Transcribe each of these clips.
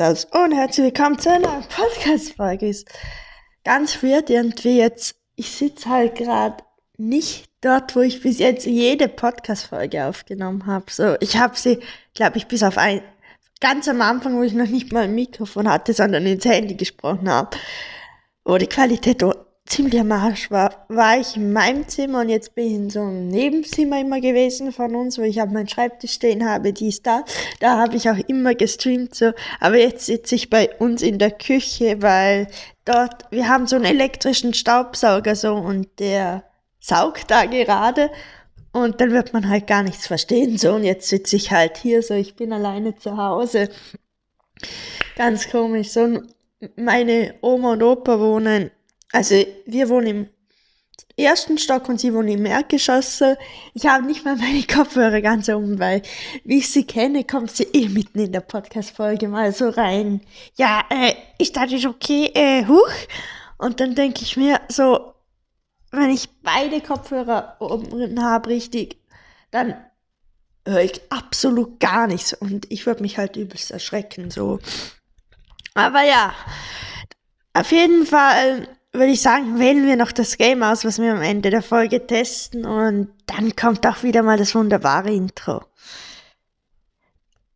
aus. Und herzlich willkommen zu einer Podcast-Folge. Ist ganz weird irgendwie jetzt. Ich sitze halt gerade nicht dort, wo ich bis jetzt jede Podcast-Folge aufgenommen habe. So, ich habe sie, glaube ich, bis auf ein, ganz am Anfang, wo ich noch nicht mal ein Mikrofon hatte, sondern ins Handy gesprochen habe, wo die Qualität ziemlich am Arsch war, war ich in meinem Zimmer und jetzt bin ich in so einem Nebenzimmer immer gewesen von uns, wo ich auf meinen Schreibtisch stehen habe, die ist da. Da habe ich auch immer gestreamt so. Aber jetzt sitze ich bei uns in der Küche, weil dort, wir haben so einen elektrischen Staubsauger so und der saugt da gerade und dann wird man halt gar nichts verstehen so und jetzt sitze ich halt hier so, ich bin alleine zu Hause. Ganz komisch. So, meine Oma und Opa wohnen also wir wohnen im ersten Stock und sie wohnen im Erdgeschoss. Ich habe nicht mal meine Kopfhörer ganz um, weil wie ich sie kenne, kommt sie eh mitten in der Podcast-Folge mal so rein. Ja, äh, ist das okay? Äh, huch. Und dann denke ich mir so, wenn ich beide Kopfhörer oben habe, richtig, dann höre ich absolut gar nichts und ich würde mich halt übelst erschrecken, so. Aber ja, auf jeden Fall würde ich sagen, wählen wir noch das Game aus, was wir am Ende der Folge testen und dann kommt auch wieder mal das wunderbare Intro.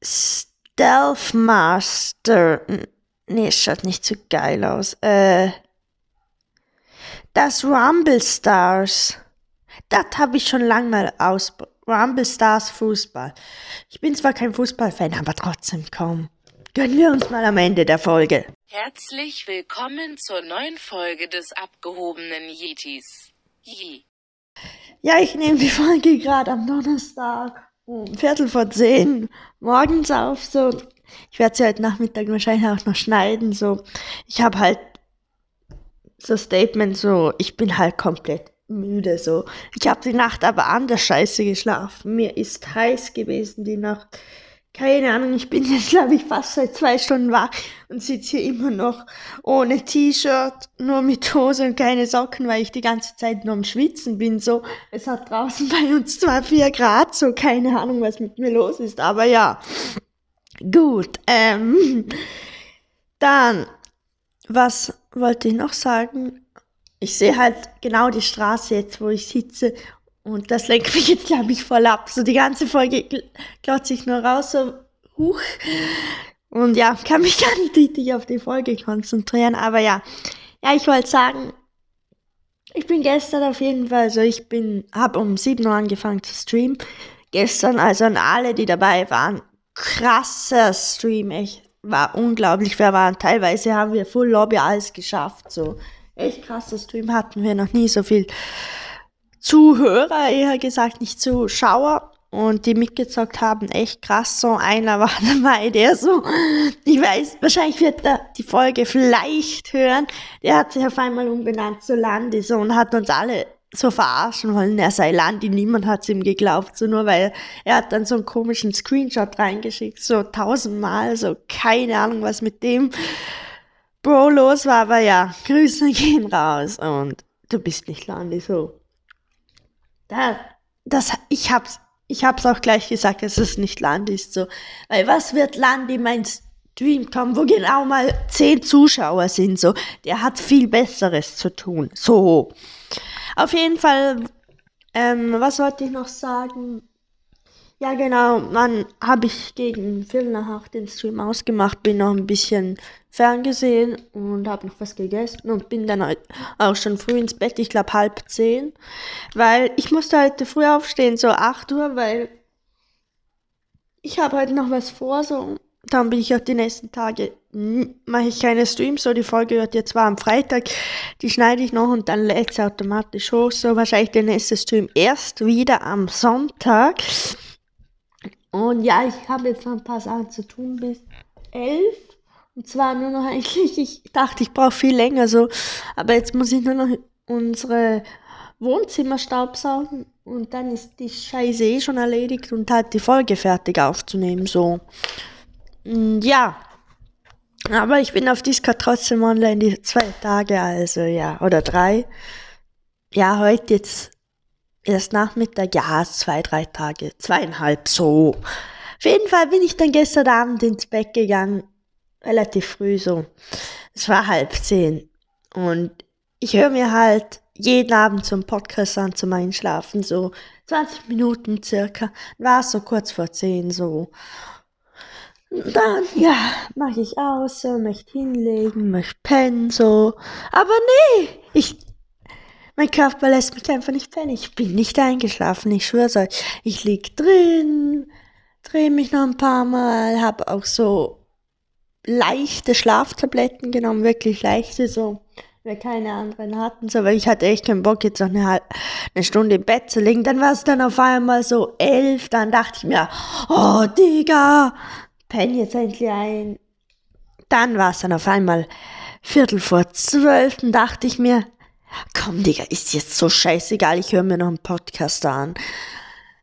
Stealth Master. Nee, es schaut nicht so geil aus. Äh, das Rumble Stars. Das habe ich schon lange mal aus. Rumble Stars Fußball. Ich bin zwar kein Fußballfan, aber trotzdem kaum. Gönnen wir uns mal am Ende der Folge. Herzlich willkommen zur neuen Folge des abgehobenen Yetis. Yi. Ja, ich nehme die Folge gerade am Donnerstag um Viertel vor zehn morgens auf. So, ich werde sie heute Nachmittag wahrscheinlich auch noch schneiden. So, ich habe halt so Statement so, ich bin halt komplett müde. So, ich habe die Nacht aber anders scheiße geschlafen. Mir ist heiß gewesen die Nacht keine Ahnung, ich bin jetzt, glaube ich, fast seit zwei Stunden wach und sitze hier immer noch ohne T-Shirt, nur mit Hose und keine Socken, weil ich die ganze Zeit nur am Schwitzen bin. So, es hat draußen bei uns zwar vier Grad, so keine Ahnung, was mit mir los ist, aber ja. Gut, ähm, dann, was wollte ich noch sagen? Ich sehe halt genau die Straße jetzt, wo ich sitze und das lenkt mich jetzt, glaube ich, voll ab. So die ganze Folge glotze ich nur raus, so huch. Und ja, kann mich gar nicht richtig auf die Folge konzentrieren. Aber ja, ja, ich wollte sagen, ich bin gestern auf jeden Fall, so ich bin, habe um 7 Uhr angefangen zu streamen. Gestern, also an alle, die dabei waren, krasser Stream, echt, war unglaublich. Wir waren, teilweise haben wir Full Lobby alles geschafft, so echt krasser Stream hatten wir noch nie so viel Zuhörer, eher gesagt, nicht Zuschauer. Und die mitgezockt haben, echt krass. So einer war dabei, der so, ich weiß, wahrscheinlich wird er die Folge vielleicht hören. Der hat sich auf einmal umbenannt zu Landi so und hat uns alle so verarschen wollen, er sei Landi. Niemand hat es ihm geglaubt, so nur weil er hat dann so einen komischen Screenshot reingeschickt, so tausendmal, so keine Ahnung, was mit dem Bro los war. Aber ja, Grüße gehen raus und du bist nicht Landi, so. Da, das, ich hab's, ich hab's auch gleich gesagt, es nicht Land ist so. Weil was wird Land in mein Stream kommen, wo genau mal zehn Zuschauer sind, so. Der hat viel Besseres zu tun. So. Auf jeden Fall, ähm, was wollte ich noch sagen? Ja, genau, dann habe ich gegen Viertel nach acht den Stream ausgemacht, bin noch ein bisschen ferngesehen und habe noch was gegessen und bin dann halt auch schon früh ins Bett, ich glaube halb zehn, weil ich musste heute früh aufstehen, so acht Uhr, weil ich habe heute noch was vor, so. Dann bin ich auch die nächsten Tage, mache ich keine Streams, so die Folge wird jetzt zwar am Freitag, die schneide ich noch und dann lädt sie automatisch hoch, so wahrscheinlich der nächste Stream erst wieder am Sonntag. Und ja, ich habe jetzt noch ein paar Sachen zu tun bis elf. Und zwar nur noch eigentlich, ich dachte, ich brauche viel länger so. Aber jetzt muss ich nur noch unsere Wohnzimmer staubsaugen und dann ist die Scheiße eh schon erledigt und halt die Folge fertig aufzunehmen. So. Und ja. Aber ich bin auf Discord trotzdem online die zwei Tage, also ja, oder drei. Ja, heute jetzt erst Nachmittag, ja, zwei, drei Tage, zweieinhalb, so. Auf jeden Fall bin ich dann gestern Abend ins Bett gegangen relativ früh so. Es war halb zehn. Und ich höre mir halt jeden Abend einen Podcast an zum Einschlafen, so 20 Minuten circa. War so kurz vor zehn so. Dann, ja, mache ich aus, so, möchte hinlegen, möchte pennen, so. Aber nee, ich, mein Körper lässt mich einfach nicht pennen. Ich bin nicht eingeschlafen, ich schwör's euch. Ich lieg drin, drehe mich noch ein paar Mal, habe auch so leichte Schlaftabletten genommen, wirklich leichte, so wir keine anderen hatten, so, weil ich hatte echt keinen Bock, jetzt noch eine, eine Stunde im Bett zu liegen. Dann war es dann auf einmal so elf, dann dachte ich mir, oh Digga, penn jetzt endlich ein. Dann war es dann auf einmal Viertel vor zwölf, dann dachte ich mir, komm Digga, ist jetzt so scheißegal, ich höre mir noch einen Podcast an.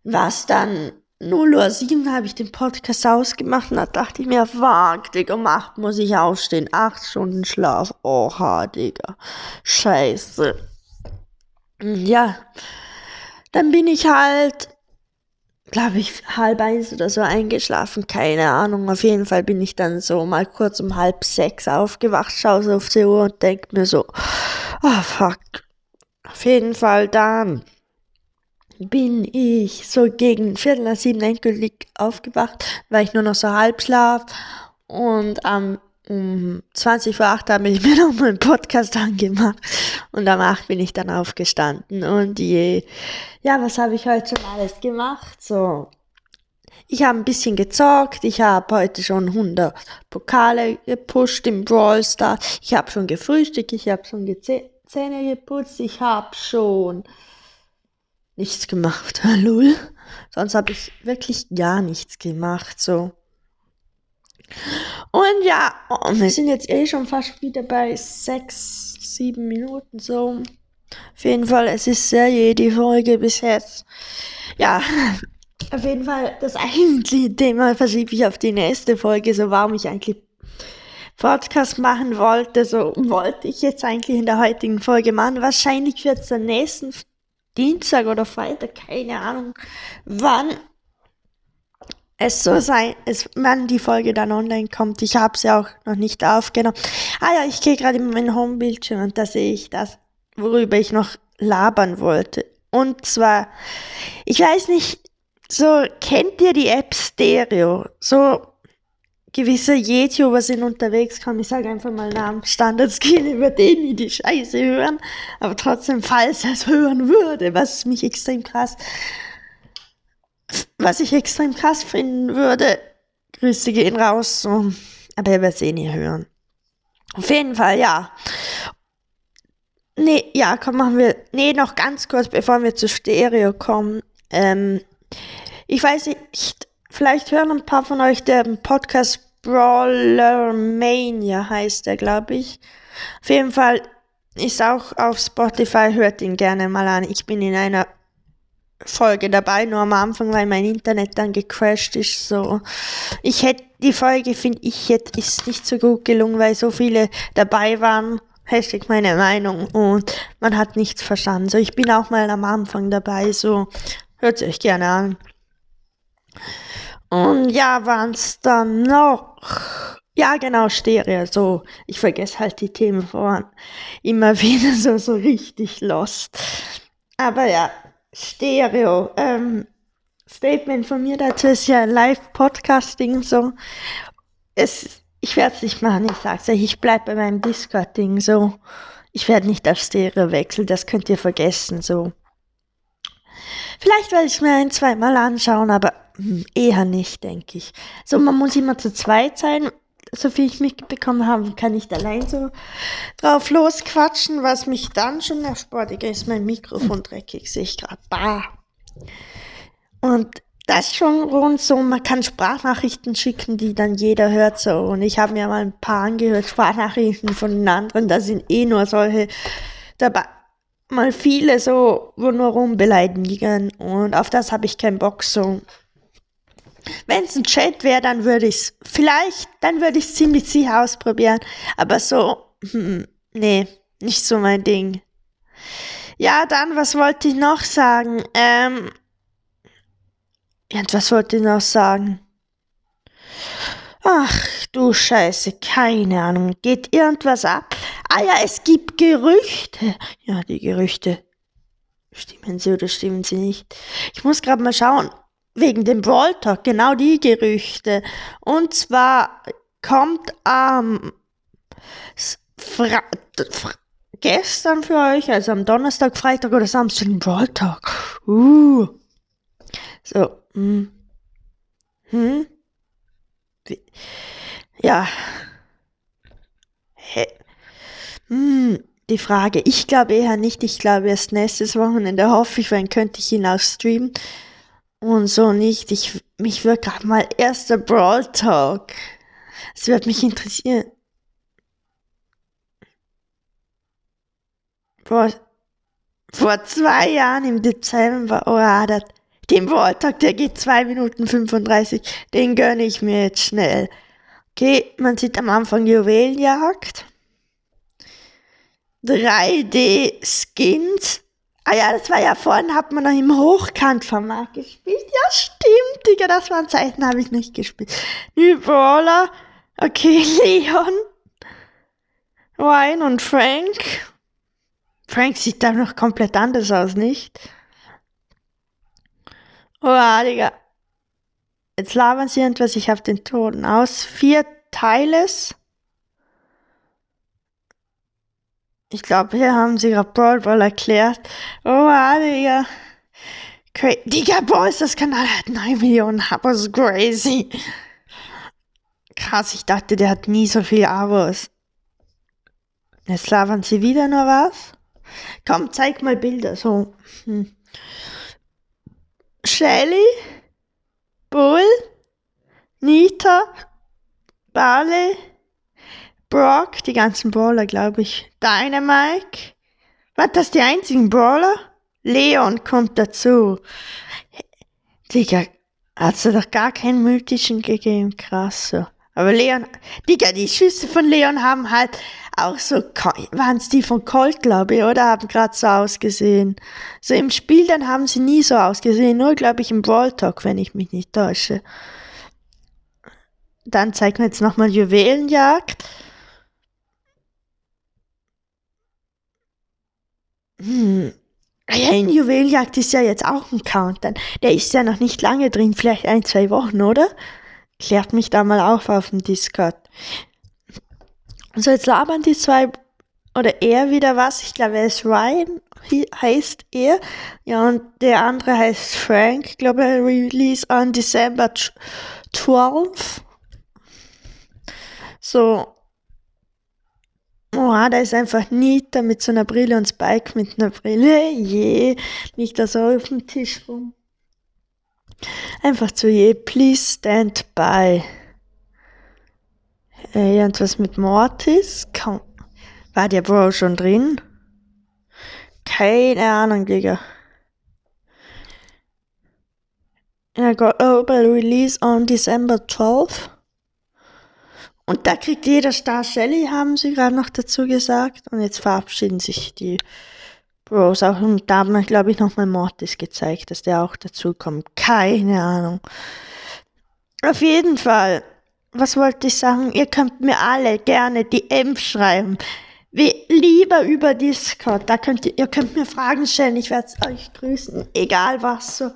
Was dann 0.07 Uhr habe ich den Podcast ausgemacht und da dachte ich mir, fuck, Digga, um 8 muss ich aufstehen. 8 Stunden Schlaf. Oha, Digga. Scheiße. Ja. Dann bin ich halt, glaube ich, halb eins oder so eingeschlafen. Keine Ahnung. Auf jeden Fall bin ich dann so mal kurz um halb sechs aufgewacht, schaue so auf die Uhr und denke mir so, oh fuck. Auf jeden Fall dann bin ich so gegen Viertel nach sieben endgültig aufgewacht, weil ich nur noch so halb schlaf. Und am um 20 vor 8 habe ich mir noch mal einen Podcast angemacht. Und am 8 bin ich dann aufgestanden. Und je, ja, was habe ich heute schon alles gemacht? So, ich habe ein bisschen gezockt. Ich habe heute schon 100 Pokale gepusht im Brawl Star. Ich habe schon gefrühstückt. Ich habe schon Zähne geputzt. Ich habe schon nichts gemacht. Lul. Sonst habe ich wirklich gar nichts gemacht. So. Und ja, oh, wir sind jetzt eh schon fast wieder bei sechs, sieben Minuten so. Auf jeden Fall, es ist sehr je die Folge bis jetzt. Ja, auf jeden Fall, das eigentliche Thema verschiebe ich auf die nächste Folge, so warum ich eigentlich Podcast machen wollte, so wollte ich jetzt eigentlich in der heutigen Folge machen. Wahrscheinlich wird es der nächsten Dienstag oder Freitag, keine Ahnung, wann es so sein, es, wann die Folge dann online kommt. Ich habe sie auch noch nicht aufgenommen. Ah ja, ich gehe gerade in meinen Homebildschirm und da sehe ich das, worüber ich noch labern wollte. Und zwar, ich weiß nicht, so kennt ihr die App Stereo? So gewisse YouTuber sind unterwegs, komm, ich sage einfach mal Namen, Standardskill, über den die die Scheiße hören, aber trotzdem, falls er es hören würde, was mich extrem krass, was ich extrem krass finden würde, Grüße gehen raus, so, aber er wird es eh nie hören. Auf jeden Fall, ja. Nee, ja, komm, machen wir, nee, noch ganz kurz, bevor wir zu Stereo kommen, ähm, ich weiß nicht, vielleicht hören ein paar von euch den Podcast Brawler Mania heißt er, glaube ich. Auf jeden Fall ist auch auf Spotify, hört ihn gerne mal an. Ich bin in einer Folge dabei, nur am Anfang, weil mein Internet dann gecrashed ist. So, ich hätte die Folge, finde ich, jetzt ist nicht so gut gelungen, weil so viele dabei waren. Hashtag meine Meinung und man hat nichts verstanden. So, ich bin auch mal am Anfang dabei, so hört es euch gerne an. Und ja, waren es dann noch. Ja, genau, Stereo. So, ich vergesse halt die Themen voran. Immer wieder so, so richtig lost. Aber ja, Stereo. Ähm, Statement von mir dazu ist ja Live-Podcasting so. Es, ich werde es nicht machen, ich sag's euch, ich bleib bei meinem Discord-Ding so. Ich werde nicht auf Stereo wechseln, das könnt ihr vergessen so. Vielleicht werde ich es mir ein, zweimal anschauen, aber hm, eher nicht, denke ich. So, man muss immer zu zweit sein. So viel ich mitbekommen habe, kann ich allein so drauf losquatschen, was mich dann schon erspart. ist mein Mikrofon dreckig, sehe ich gerade. Bah. Und das ist schon rund so, man kann Sprachnachrichten schicken, die dann jeder hört so. Und ich habe mir mal ein paar angehört, Sprachnachrichten von den anderen, da sind eh nur solche dabei mal viele so, nur rumbeleidigen und auf das habe ich keinen Bock so. Wenn es ein Chat wäre, dann würde ich es vielleicht, dann würde ich es ziemlich sicher ausprobieren, aber so, hm, nee, nicht so mein Ding. Ja, dann, was wollte ich noch sagen? Ähm, ja, was wollte ich noch sagen? Ach du Scheiße, keine Ahnung. Geht irgendwas ab? Ah ja, es gibt Gerüchte. Ja, die Gerüchte. Stimmen sie oder stimmen sie nicht? Ich muss gerade mal schauen. Wegen dem Brawl Talk, genau die Gerüchte. Und zwar kommt am ähm, gestern für euch, also am Donnerstag, Freitag oder Samstag, ein Brawl Talk. Uh. So. Hm. Hm. Ja. Hä? Hm, die Frage. Ich glaube eher nicht. Ich glaube erst nächstes Wochenende hoffe ich, wenn könnte ich ihn auch streamen. Und so nicht. Ich, mich würde gerade mal erster Brawl Talk. Es wird mich interessieren. Vor, vor zwei Jahren im Dezember, oh ja, das, den Vortag, der geht 2 Minuten 35. Den gönne ich mir jetzt schnell. Okay, man sieht am Anfang Juwelenjagd. 3D-Skins. Ah ja, das war ja vorhin, hat man noch im Hochkantformat gespielt. Ja, stimmt, Digga, das waren Zeiten, habe ich nicht gespielt. New Brawler. Okay, Leon. Ryan und Frank. Frank sieht da noch komplett anders aus, nicht? Oh, Digga. Jetzt labern sie irgendwas, ich habe den Ton aus. Vier Teiles. Ich glaube, hier haben sie gerade Brawl Ball erklärt. Oh, Digga. Cra Digga, Boys, das Kanal hat 9 Millionen Abos. Crazy. Krass, ich dachte, der hat nie so viele Abos. Jetzt labern sie wieder nur was. Komm, zeig mal Bilder. So. Hm. Shelly, Bull, Nita, Barley, Brock, die ganzen Brawler, glaube ich. Dynamike. Was, das die einzigen Brawler? Leon kommt dazu. Digga, hat's doch gar keinen mythischen gegeben, krass so. Aber Leon, Digga, die Schüsse von Leon haben halt auch so, waren es die von Colt, glaube ich, oder? Haben gerade so ausgesehen. So im Spiel, dann haben sie nie so ausgesehen, nur, glaube ich, im Brawl Talk, wenn ich mich nicht täusche. Dann zeigt man jetzt nochmal Juwelenjagd. Hm. Ah ja, in Juwelenjagd ist ja jetzt auch ein Countdown. Der ist ja noch nicht lange drin, vielleicht ein, zwei Wochen, oder? Klärt mich da mal auf auf dem Discord. So, jetzt labern die zwei oder er wieder was. Ich glaube, er ist Ryan, heißt er. Ja, und der andere heißt Frank. Ich glaube, er release on December 12. So. Oh, da ist einfach Nita mit so einer Brille und Spike mit einer Brille. Je, nicht da so auf dem Tisch rum. Einfach zu je, please stand by. Irgendwas mit Mortis? War der Bro schon drin? Keine Ahnung, Digga. Er got global release on December 12. Und da kriegt jeder Star Shelly, haben sie gerade noch dazu gesagt. Und jetzt verabschieden sich die Bros auch. Und da haben wir, glaube ich, nochmal Mortis gezeigt, dass der auch dazu kommt. Keine Ahnung. Auf jeden Fall was wollte ich sagen? Ihr könnt mir alle gerne DMs schreiben. Wie, lieber über Discord. Da könnt ihr, ihr könnt mir Fragen stellen. Ich werde euch grüßen. Egal was so.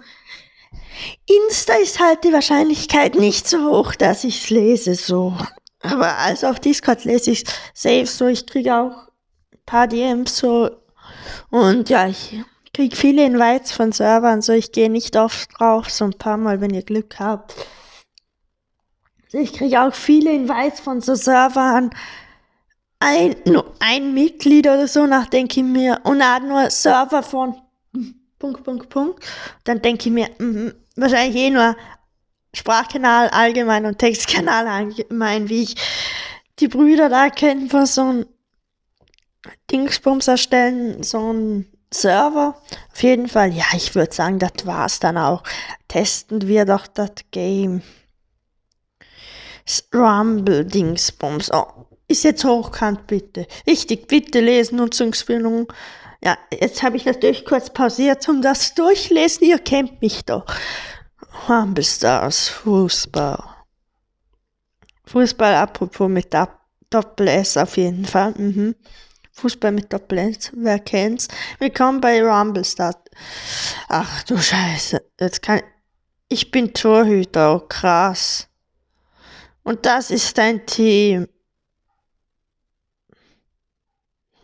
Insta ist halt die Wahrscheinlichkeit nicht so hoch, dass ich es lese so. Aber also auf Discord lese ich safe so. Ich kriege auch ein paar DMs so. Und ja, ich kriege viele Invites von Servern so. Ich gehe nicht oft drauf, so ein paar Mal, wenn ihr Glück habt. Ich kriege auch viele Invites von so Servern. Ein, nur ein Mitglied oder so, nach denke ich mir, und hat nur Server von Punkt, Punkt, Punkt. Dann denke ich mir, mh, wahrscheinlich eh nur Sprachkanal allgemein und Textkanal allgemein, wie ich die Brüder da kennen von so einem Dingsbums erstellen, so ein Server. Auf jeden Fall, ja, ich würde sagen, das war's dann auch. Testen wir doch das Game. Rumble-Dingsbums. Oh, ist jetzt hochkant, bitte. Wichtig, bitte lesen, Nutzungsbildung. Ja, jetzt habe ich natürlich kurz pausiert, um das durchlesen. Ihr kennt mich doch. Rumble Stars, Fußball. Fußball apropos mit Doppel-S auf jeden Fall. Mhm. Fußball mit Doppel-S, wer kennt's? Willkommen bei Rumble Start. Ach du Scheiße, jetzt kann ich bin Torhüter, oh krass. Und das ist dein Team.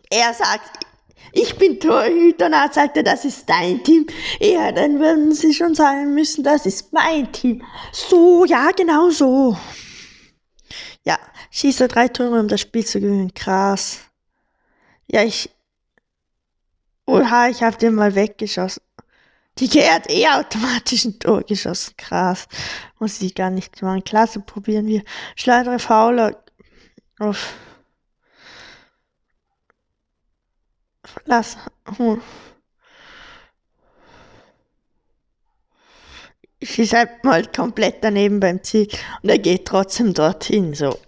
Er sagt, ich bin Torhüter und er sagte, das ist dein Team. Ja, dann würden sie schon sagen müssen, das ist mein Team. So, ja, genau so. Ja, schieße drei Tore, um das Spiel zu gewinnen. Krass. Ja, ich. Oha, ich hab den mal weggeschossen. Die hat eh automatisch ein Tor geschossen. Krass. Muss ich gar nicht machen. Klasse, probieren wir. Schleudere Fauler auf Lass. Hm. Ich ist halt mal komplett daneben beim Ziel und er geht trotzdem dorthin. So.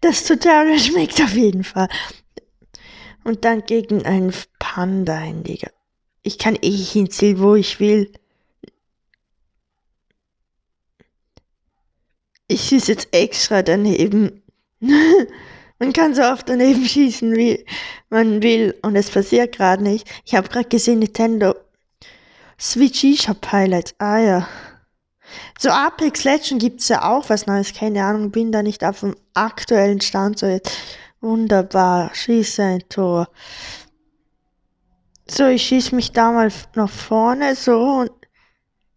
Das Tutorial schmeckt auf jeden Fall. Und dann gegen einen Panda hinlegen. Ich kann eh hinziehen, wo ich will. Ich schieße jetzt extra daneben. Man kann so oft daneben schießen, wie man will, und es passiert gerade nicht. Ich habe gerade gesehen, Nintendo Switch eShop Highlights. Ah ja. So Apex Legends gibt's ja auch was Neues, keine Ahnung, bin da nicht auf dem aktuellen Stand so jetzt. Wunderbar, schieße ein Tor. So, ich schieße mich da mal nach vorne, so und.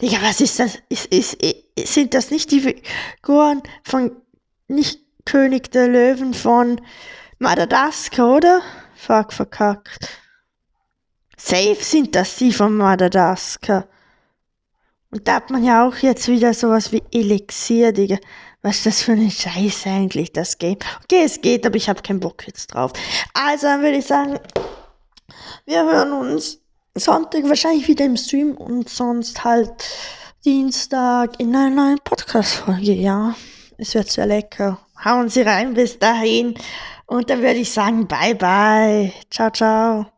Digga, was ist das? Ist, ist, ist, sind das nicht die Figuren von nicht König der Löwen von Madagaskar, oder? Fuck, verkackt. Safe sind das die von Madagaskar. Und da hat man ja auch jetzt wieder sowas wie Elixier, Digga. Was ist das für eine Scheiße eigentlich, das Game? Okay, es geht, aber ich habe keinen Bock jetzt drauf. Also dann würde ich sagen, wir hören uns Sonntag wahrscheinlich wieder im Stream und sonst halt Dienstag in einer neuen Podcast-Folge, ja. Es wird sehr lecker hauen Sie rein bis dahin. Und dann würde ich sagen, bye bye. Ciao, ciao.